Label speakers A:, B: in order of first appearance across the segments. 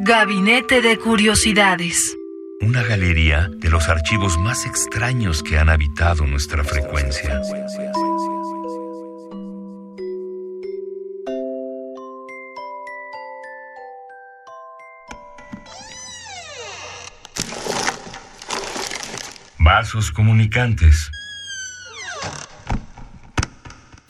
A: Gabinete de Curiosidades.
B: Una galería de los archivos más extraños que han habitado nuestra frecuencia. Vasos comunicantes.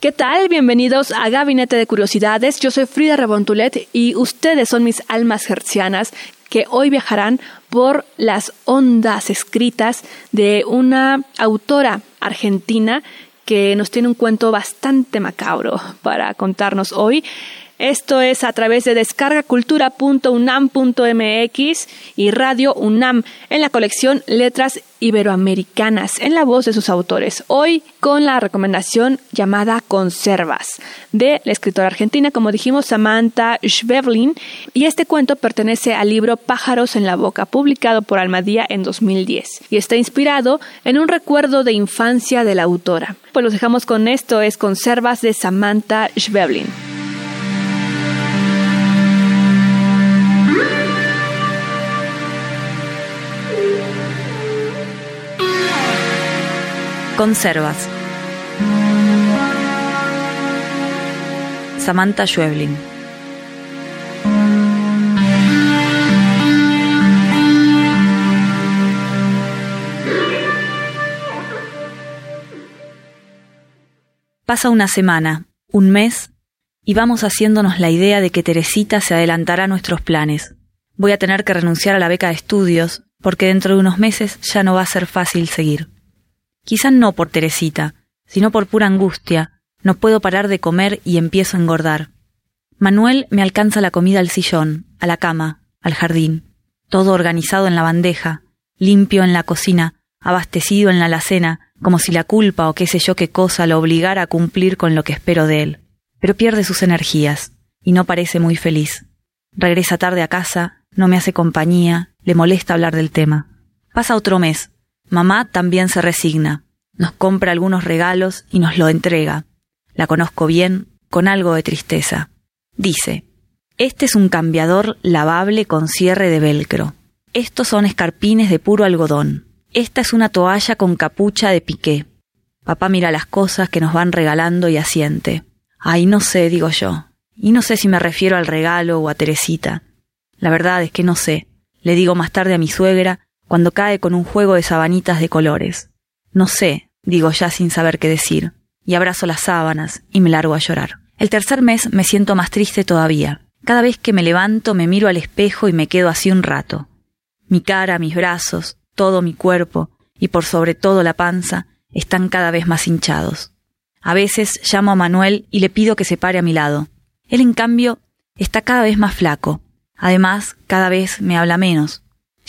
C: ¿Qué tal? Bienvenidos a Gabinete de Curiosidades. Yo soy Frida Rebontulet y ustedes son mis almas hercianas que hoy viajarán por las ondas escritas de una autora argentina que nos tiene un cuento bastante macabro para contarnos hoy. Esto es a través de descargacultura.unam.mx y Radio UNAM en la colección Letras Iberoamericanas en la voz de sus autores. Hoy con la recomendación llamada Conservas de la escritora argentina, como dijimos, Samantha Schweblin. Y este cuento pertenece al libro Pájaros en la Boca, publicado por Almadía en 2010 y está inspirado en un recuerdo de infancia de la autora. Pues los dejamos con esto, es Conservas de Samantha Schweblin.
D: Conservas. Samantha Schweblin. Pasa una semana, un mes, y vamos haciéndonos la idea de que Teresita se adelantará a nuestros planes. Voy a tener que renunciar a la beca de estudios, porque dentro de unos meses ya no va a ser fácil seguir. Quizá no por Teresita, sino por pura angustia. No puedo parar de comer y empiezo a engordar. Manuel me alcanza la comida al sillón, a la cama, al jardín. Todo organizado en la bandeja, limpio en la cocina, abastecido en la alacena, como si la culpa o qué sé yo qué cosa lo obligara a cumplir con lo que espero de él. Pero pierde sus energías, y no parece muy feliz. Regresa tarde a casa, no me hace compañía, le molesta hablar del tema. Pasa otro mes, Mamá también se resigna, nos compra algunos regalos y nos lo entrega. La conozco bien, con algo de tristeza. Dice, este es un cambiador lavable con cierre de velcro. Estos son escarpines de puro algodón. Esta es una toalla con capucha de piqué. Papá mira las cosas que nos van regalando y asiente. Ay, no sé, digo yo. Y no sé si me refiero al regalo o a Teresita. La verdad es que no sé. Le digo más tarde a mi suegra cuando cae con un juego de sabanitas de colores. No sé, digo ya sin saber qué decir, y abrazo las sábanas y me largo a llorar. El tercer mes me siento más triste todavía. Cada vez que me levanto me miro al espejo y me quedo así un rato. Mi cara, mis brazos, todo mi cuerpo, y por sobre todo la panza, están cada vez más hinchados. A veces llamo a Manuel y le pido que se pare a mi lado. Él, en cambio, está cada vez más flaco. Además, cada vez me habla menos.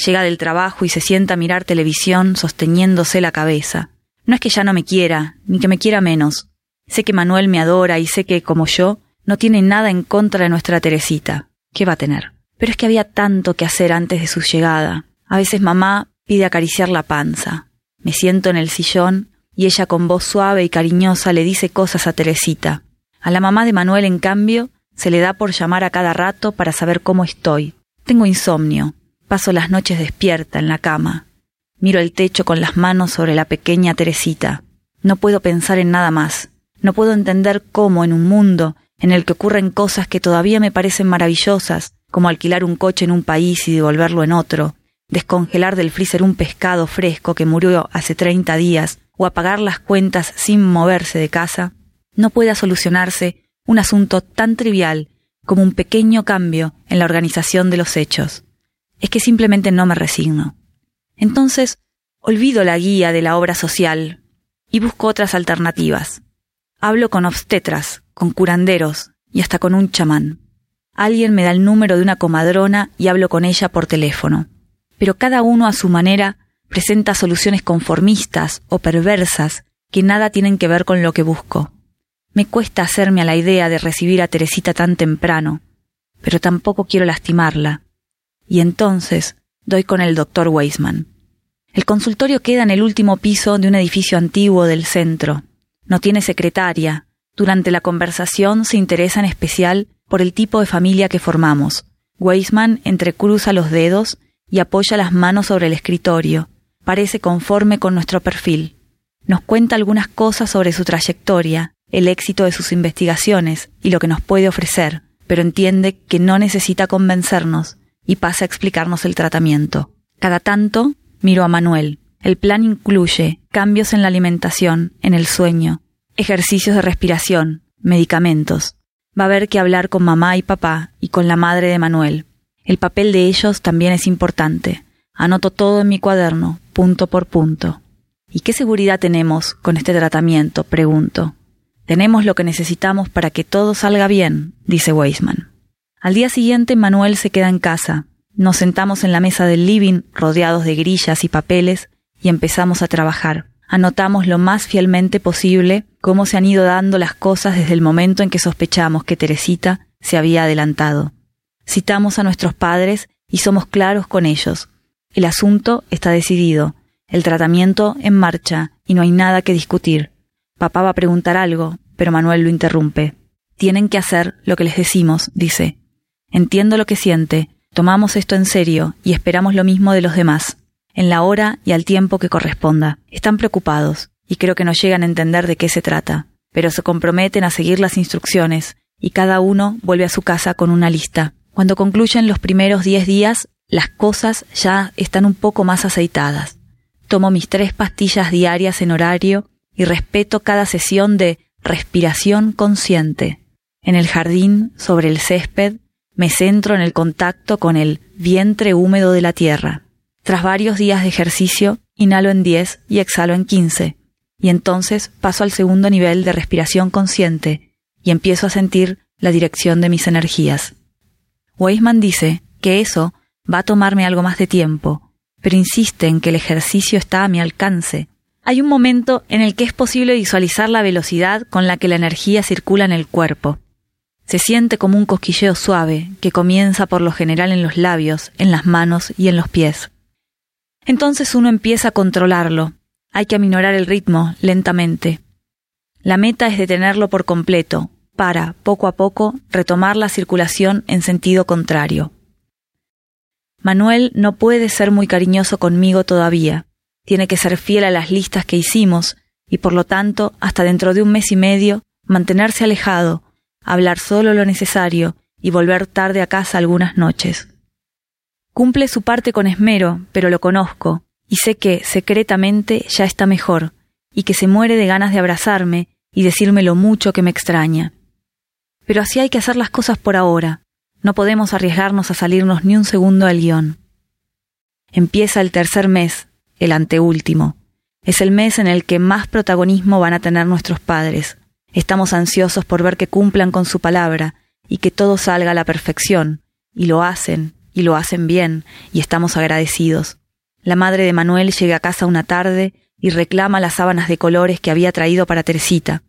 D: Llega del trabajo y se sienta a mirar televisión sosteniéndose la cabeza. No es que ya no me quiera, ni que me quiera menos. Sé que Manuel me adora y sé que, como yo, no tiene nada en contra de nuestra Teresita. ¿Qué va a tener? Pero es que había tanto que hacer antes de su llegada. A veces mamá pide acariciar la panza. Me siento en el sillón y ella con voz suave y cariñosa le dice cosas a Teresita. A la mamá de Manuel, en cambio, se le da por llamar a cada rato para saber cómo estoy. Tengo insomnio. Paso las noches despierta en la cama. Miro el techo con las manos sobre la pequeña Teresita. No puedo pensar en nada más. No puedo entender cómo en un mundo en el que ocurren cosas que todavía me parecen maravillosas, como alquilar un coche en un país y devolverlo en otro, descongelar del freezer un pescado fresco que murió hace treinta días, o apagar las cuentas sin moverse de casa, no pueda solucionarse un asunto tan trivial como un pequeño cambio en la organización de los hechos es que simplemente no me resigno. Entonces, olvido la guía de la obra social y busco otras alternativas. Hablo con obstetras, con curanderos y hasta con un chamán. alguien me da el número de una comadrona y hablo con ella por teléfono. Pero cada uno a su manera presenta soluciones conformistas o perversas que nada tienen que ver con lo que busco. Me cuesta hacerme a la idea de recibir a Teresita tan temprano, pero tampoco quiero lastimarla. Y entonces doy con el doctor Weisman. El consultorio queda en el último piso de un edificio antiguo del centro. No tiene secretaria. Durante la conversación se interesa en especial por el tipo de familia que formamos. Weisman entrecruza los dedos y apoya las manos sobre el escritorio. Parece conforme con nuestro perfil. Nos cuenta algunas cosas sobre su trayectoria, el éxito de sus investigaciones y lo que nos puede ofrecer, pero entiende que no necesita convencernos y pasa a explicarnos el tratamiento. Cada tanto miro a Manuel. El plan incluye cambios en la alimentación, en el sueño, ejercicios de respiración, medicamentos. Va a haber que hablar con mamá y papá y con la madre de Manuel. El papel de ellos también es importante. Anoto todo en mi cuaderno, punto por punto. ¿Y qué seguridad tenemos con este tratamiento? pregunto. Tenemos lo que necesitamos para que todo salga bien, dice Weisman. Al día siguiente Manuel se queda en casa. Nos sentamos en la mesa del living, rodeados de grillas y papeles, y empezamos a trabajar. Anotamos lo más fielmente posible cómo se han ido dando las cosas desde el momento en que sospechamos que Teresita se había adelantado. Citamos a nuestros padres y somos claros con ellos. El asunto está decidido, el tratamiento en marcha y no hay nada que discutir. Papá va a preguntar algo, pero Manuel lo interrumpe. Tienen que hacer lo que les decimos, dice. Entiendo lo que siente, tomamos esto en serio y esperamos lo mismo de los demás, en la hora y al tiempo que corresponda. Están preocupados, y creo que no llegan a entender de qué se trata, pero se comprometen a seguir las instrucciones, y cada uno vuelve a su casa con una lista. Cuando concluyen los primeros diez días, las cosas ya están un poco más aceitadas. Tomo mis tres pastillas diarias en horario y respeto cada sesión de respiración consciente. En el jardín, sobre el césped, me centro en el contacto con el vientre húmedo de la tierra. Tras varios días de ejercicio, inhalo en 10 y exhalo en 15, y entonces paso al segundo nivel de respiración consciente y empiezo a sentir la dirección de mis energías. Weisman dice que eso va a tomarme algo más de tiempo, pero insiste en que el ejercicio está a mi alcance hay un momento en el que es posible visualizar la velocidad con la que la energía circula en el cuerpo. Se siente como un cosquilleo suave que comienza por lo general en los labios, en las manos y en los pies. Entonces uno empieza a controlarlo. Hay que aminorar el ritmo lentamente. La meta es detenerlo por completo, para, poco a poco, retomar la circulación en sentido contrario. Manuel no puede ser muy cariñoso conmigo todavía tiene que ser fiel a las listas que hicimos y por lo tanto, hasta dentro de un mes y medio, mantenerse alejado, hablar solo lo necesario y volver tarde a casa algunas noches. Cumple su parte con esmero, pero lo conozco, y sé que, secretamente, ya está mejor, y que se muere de ganas de abrazarme y decirme lo mucho que me extraña. Pero así hay que hacer las cosas por ahora. No podemos arriesgarnos a salirnos ni un segundo al guion. Empieza el tercer mes, el anteúltimo. Es el mes en el que más protagonismo van a tener nuestros padres. Estamos ansiosos por ver que cumplan con su palabra y que todo salga a la perfección. Y lo hacen, y lo hacen bien, y estamos agradecidos. La madre de Manuel llega a casa una tarde y reclama las sábanas de colores que había traído para Teresita.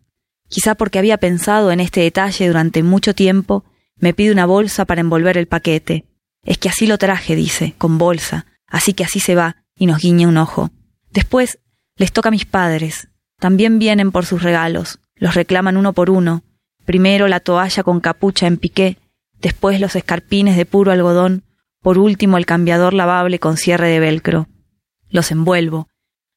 D: Quizá porque había pensado en este detalle durante mucho tiempo, me pide una bolsa para envolver el paquete. Es que así lo traje, dice, con bolsa, así que así se va, y nos guiña un ojo. Después les toca a mis padres. También vienen por sus regalos. Los reclaman uno por uno. Primero la toalla con capucha en piqué, después los escarpines de puro algodón, por último el cambiador lavable con cierre de velcro. Los envuelvo.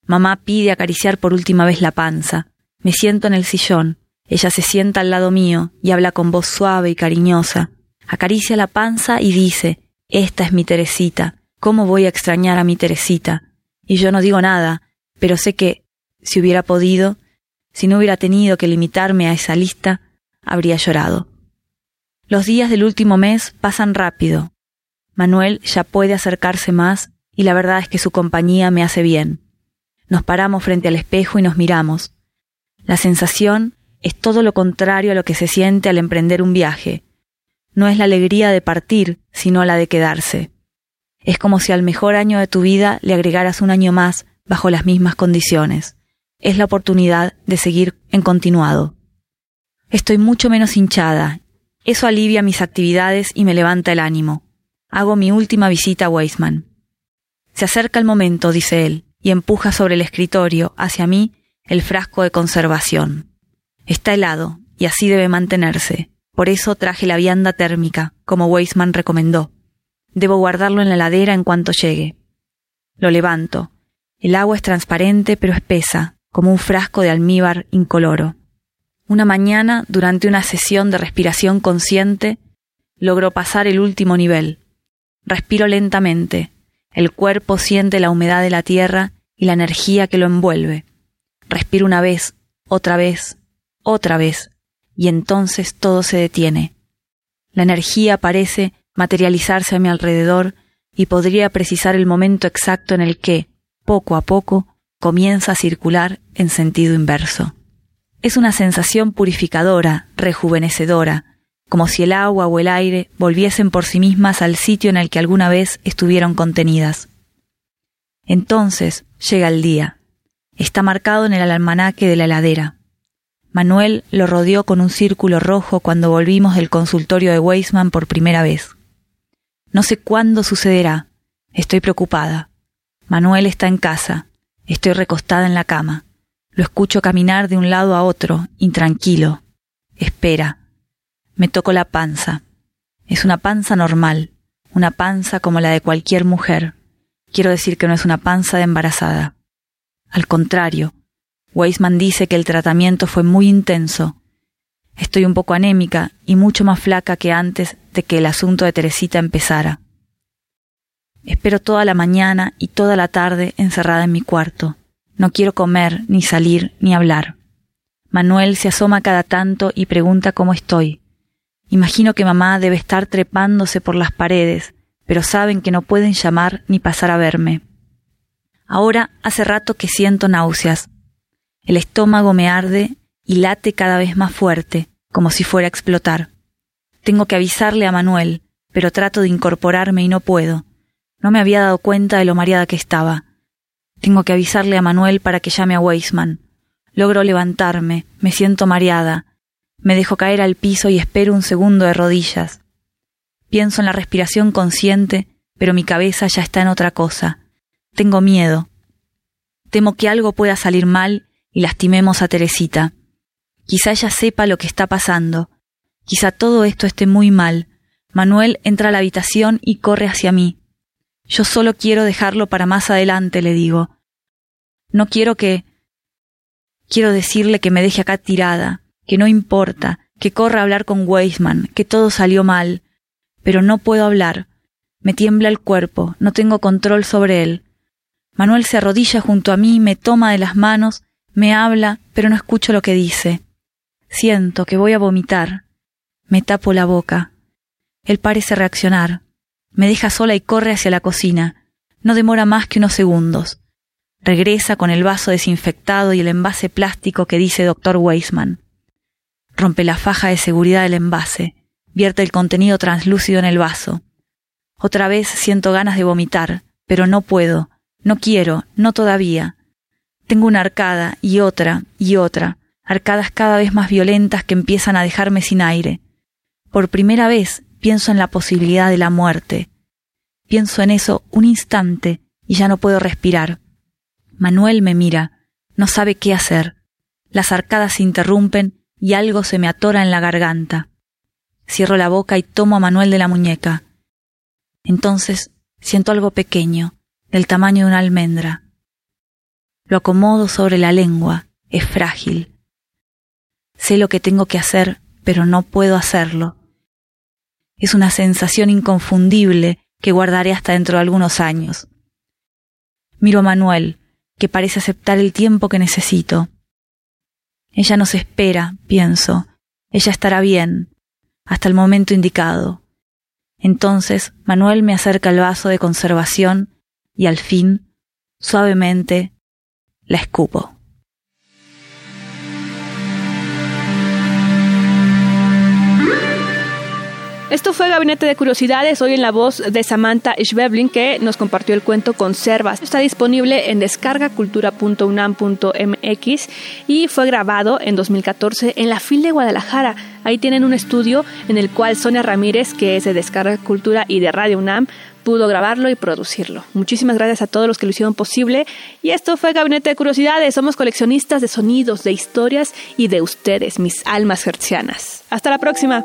D: Mamá pide acariciar por última vez la panza. Me siento en el sillón. Ella se sienta al lado mío y habla con voz suave y cariñosa. Acaricia la panza y dice, Esta es mi Teresita. ¿Cómo voy a extrañar a mi Teresita? Y yo no digo nada, pero sé que, si hubiera podido, si no hubiera tenido que limitarme a esa lista, habría llorado. Los días del último mes pasan rápido. Manuel ya puede acercarse más y la verdad es que su compañía me hace bien. Nos paramos frente al espejo y nos miramos. La sensación es todo lo contrario a lo que se siente al emprender un viaje. no es la alegría de partir, sino la de quedarse. Es como si al mejor año de tu vida le agregaras un año más bajo las mismas condiciones. Es la oportunidad de seguir en continuado. Estoy mucho menos hinchada. Eso alivia mis actividades y me levanta el ánimo. Hago mi última visita a Weisman. Se acerca el momento, dice él, y empuja sobre el escritorio, hacia mí, el frasco de conservación. Está helado, y así debe mantenerse. Por eso traje la vianda térmica, como Weisman recomendó. Debo guardarlo en la heladera en cuanto llegue. Lo levanto. El agua es transparente pero espesa, como un frasco de almíbar incoloro. Una mañana, durante una sesión de respiración consciente, logró pasar el último nivel. Respiro lentamente. El cuerpo siente la humedad de la tierra y la energía que lo envuelve. Respiro una vez, otra vez, otra vez, y entonces todo se detiene. La energía parece materializarse a mi alrededor y podría precisar el momento exacto en el que, poco a poco, comienza a circular en sentido inverso. Es una sensación purificadora, rejuvenecedora, como si el agua o el aire volviesen por sí mismas al sitio en el que alguna vez estuvieron contenidas. Entonces llega el día. Está marcado en el almanaque de la heladera. Manuel lo rodeó con un círculo rojo cuando volvimos del consultorio de Weisman por primera vez. No sé cuándo sucederá. Estoy preocupada. Manuel está en casa. Estoy recostada en la cama. Lo escucho caminar de un lado a otro, intranquilo. Espera. Me toco la panza. Es una panza normal, una panza como la de cualquier mujer. Quiero decir que no es una panza de embarazada. Al contrario, Weisman dice que el tratamiento fue muy intenso. Estoy un poco anémica y mucho más flaca que antes de que el asunto de Teresita empezara. Espero toda la mañana y toda la tarde encerrada en mi cuarto. No quiero comer, ni salir, ni hablar. Manuel se asoma cada tanto y pregunta cómo estoy. Imagino que mamá debe estar trepándose por las paredes, pero saben que no pueden llamar ni pasar a verme. Ahora hace rato que siento náuseas, el estómago me arde y late cada vez más fuerte, como si fuera a explotar. Tengo que avisarle a Manuel, pero trato de incorporarme y no puedo. No me había dado cuenta de lo mareada que estaba. Tengo que avisarle a Manuel para que llame a Weisman. Logro levantarme, me siento mareada. Me dejo caer al piso y espero un segundo de rodillas. Pienso en la respiración consciente, pero mi cabeza ya está en otra cosa. Tengo miedo. Temo que algo pueda salir mal y lastimemos a Teresita. Quizá ella sepa lo que está pasando. Quizá todo esto esté muy mal. Manuel entra a la habitación y corre hacia mí. Yo solo quiero dejarlo para más adelante, le digo. No quiero que... Quiero decirle que me deje acá tirada, que no importa, que corra a hablar con Weisman, que todo salió mal. Pero no puedo hablar. Me tiembla el cuerpo, no tengo control sobre él. Manuel se arrodilla junto a mí, me toma de las manos me habla, pero no escucho lo que dice. Siento que voy a vomitar. Me tapo la boca. Él parece reaccionar. Me deja sola y corre hacia la cocina. No demora más que unos segundos. Regresa con el vaso desinfectado y el envase plástico que dice doctor Weisman. Rompe la faja de seguridad del envase. Vierte el contenido translúcido en el vaso. Otra vez siento ganas de vomitar, pero no puedo, no quiero, no todavía. Tengo una arcada y otra y otra, arcadas cada vez más violentas que empiezan a dejarme sin aire. Por primera vez pienso en la posibilidad de la muerte. Pienso en eso un instante y ya no puedo respirar. Manuel me mira, no sabe qué hacer. Las arcadas se interrumpen y algo se me atora en la garganta. Cierro la boca y tomo a Manuel de la muñeca. Entonces siento algo pequeño, del tamaño de una almendra. Lo acomodo sobre la lengua, es frágil. Sé lo que tengo que hacer, pero no puedo hacerlo. Es una sensación inconfundible que guardaré hasta dentro de algunos años. Miro a Manuel, que parece aceptar el tiempo que necesito. Ella nos espera, pienso. Ella estará bien, hasta el momento indicado. Entonces Manuel me acerca el vaso de conservación y al fin, suavemente, la escupo.
C: Esto fue Gabinete de Curiosidades, hoy en la voz de Samantha Schweblin, que nos compartió el cuento Conservas. Está disponible en descargacultura.unam.mx y fue grabado en 2014 en la FIL de Guadalajara. Ahí tienen un estudio en el cual Sonia Ramírez, que es de Descarga Cultura y de Radio UNAM, pudo grabarlo y producirlo. Muchísimas gracias a todos los que lo hicieron posible. Y esto fue Gabinete de Curiosidades. Somos coleccionistas de sonidos, de historias y de ustedes, mis almas hercianas. Hasta la próxima.